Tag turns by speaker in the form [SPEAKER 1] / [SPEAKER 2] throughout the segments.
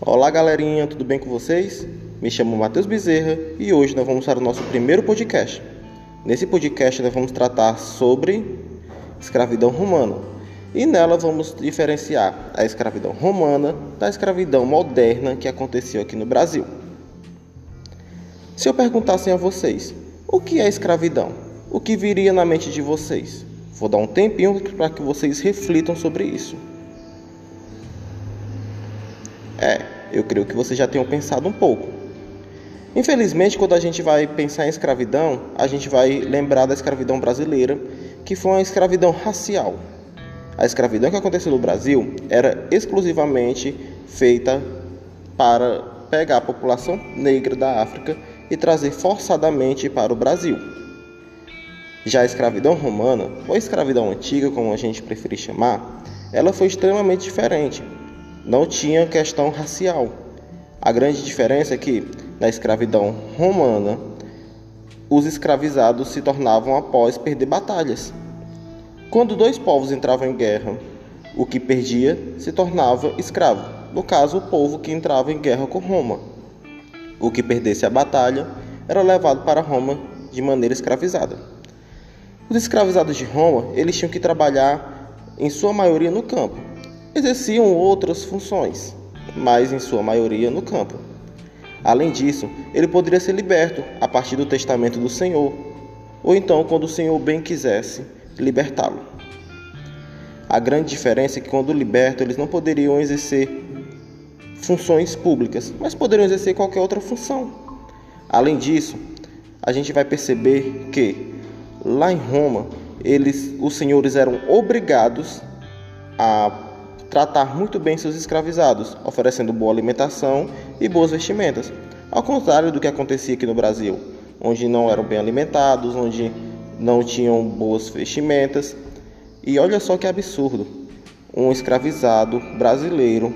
[SPEAKER 1] Olá galerinha, tudo bem com vocês? Me chamo Matheus Bezerra e hoje nós vamos para o nosso primeiro podcast. Nesse podcast nós vamos tratar sobre escravidão romana e nela vamos diferenciar a escravidão romana da escravidão moderna que aconteceu aqui no Brasil. Se eu perguntasse a vocês, o que é escravidão? O que viria na mente de vocês? Vou dar um tempinho para que vocês reflitam sobre isso. É, eu creio que vocês já tenham pensado um pouco. Infelizmente, quando a gente vai pensar em escravidão, a gente vai lembrar da escravidão brasileira, que foi uma escravidão racial. A escravidão que aconteceu no Brasil era exclusivamente feita para pegar a população negra da África e trazer forçadamente para o Brasil. Já a escravidão romana, ou escravidão antiga, como a gente preferir chamar, ela foi extremamente diferente não tinha questão racial. A grande diferença é que na escravidão romana, os escravizados se tornavam após perder batalhas. Quando dois povos entravam em guerra, o que perdia se tornava escravo. No caso, o povo que entrava em guerra com Roma. O que perdesse a batalha era levado para Roma de maneira escravizada. Os escravizados de Roma, eles tinham que trabalhar em sua maioria no campo, exerciam outras funções, mas em sua maioria no campo. Além disso, ele poderia ser liberto a partir do testamento do Senhor, ou então quando o Senhor bem quisesse libertá-lo. A grande diferença é que quando liberto, eles não poderiam exercer funções públicas, mas poderiam exercer qualquer outra função. Além disso, a gente vai perceber que lá em Roma, eles, os senhores eram obrigados a tratar muito bem seus escravizados, oferecendo boa alimentação e boas vestimentas, ao contrário do que acontecia aqui no Brasil, onde não eram bem alimentados, onde não tinham boas vestimentas. E olha só que absurdo: um escravizado brasileiro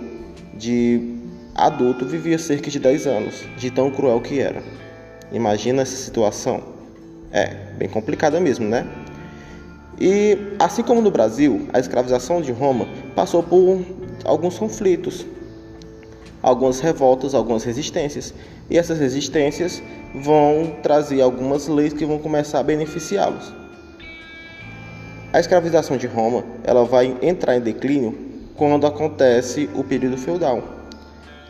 [SPEAKER 1] de adulto vivia cerca de 10 anos, de tão cruel que era. Imagina essa situação. É, bem complicada mesmo, né? E assim como no Brasil, a escravização de Roma passou por alguns conflitos, algumas revoltas, algumas resistências. E essas resistências vão trazer algumas leis que vão começar a beneficiá-los. A escravização de Roma, ela vai entrar em declínio quando acontece o período feudal.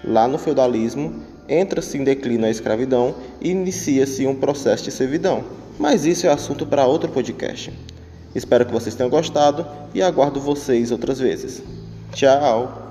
[SPEAKER 1] Lá no feudalismo, entra-se em declínio a escravidão e inicia-se um processo de servidão. Mas isso é assunto para outro podcast. Espero que vocês tenham gostado e aguardo vocês outras vezes. Tchau!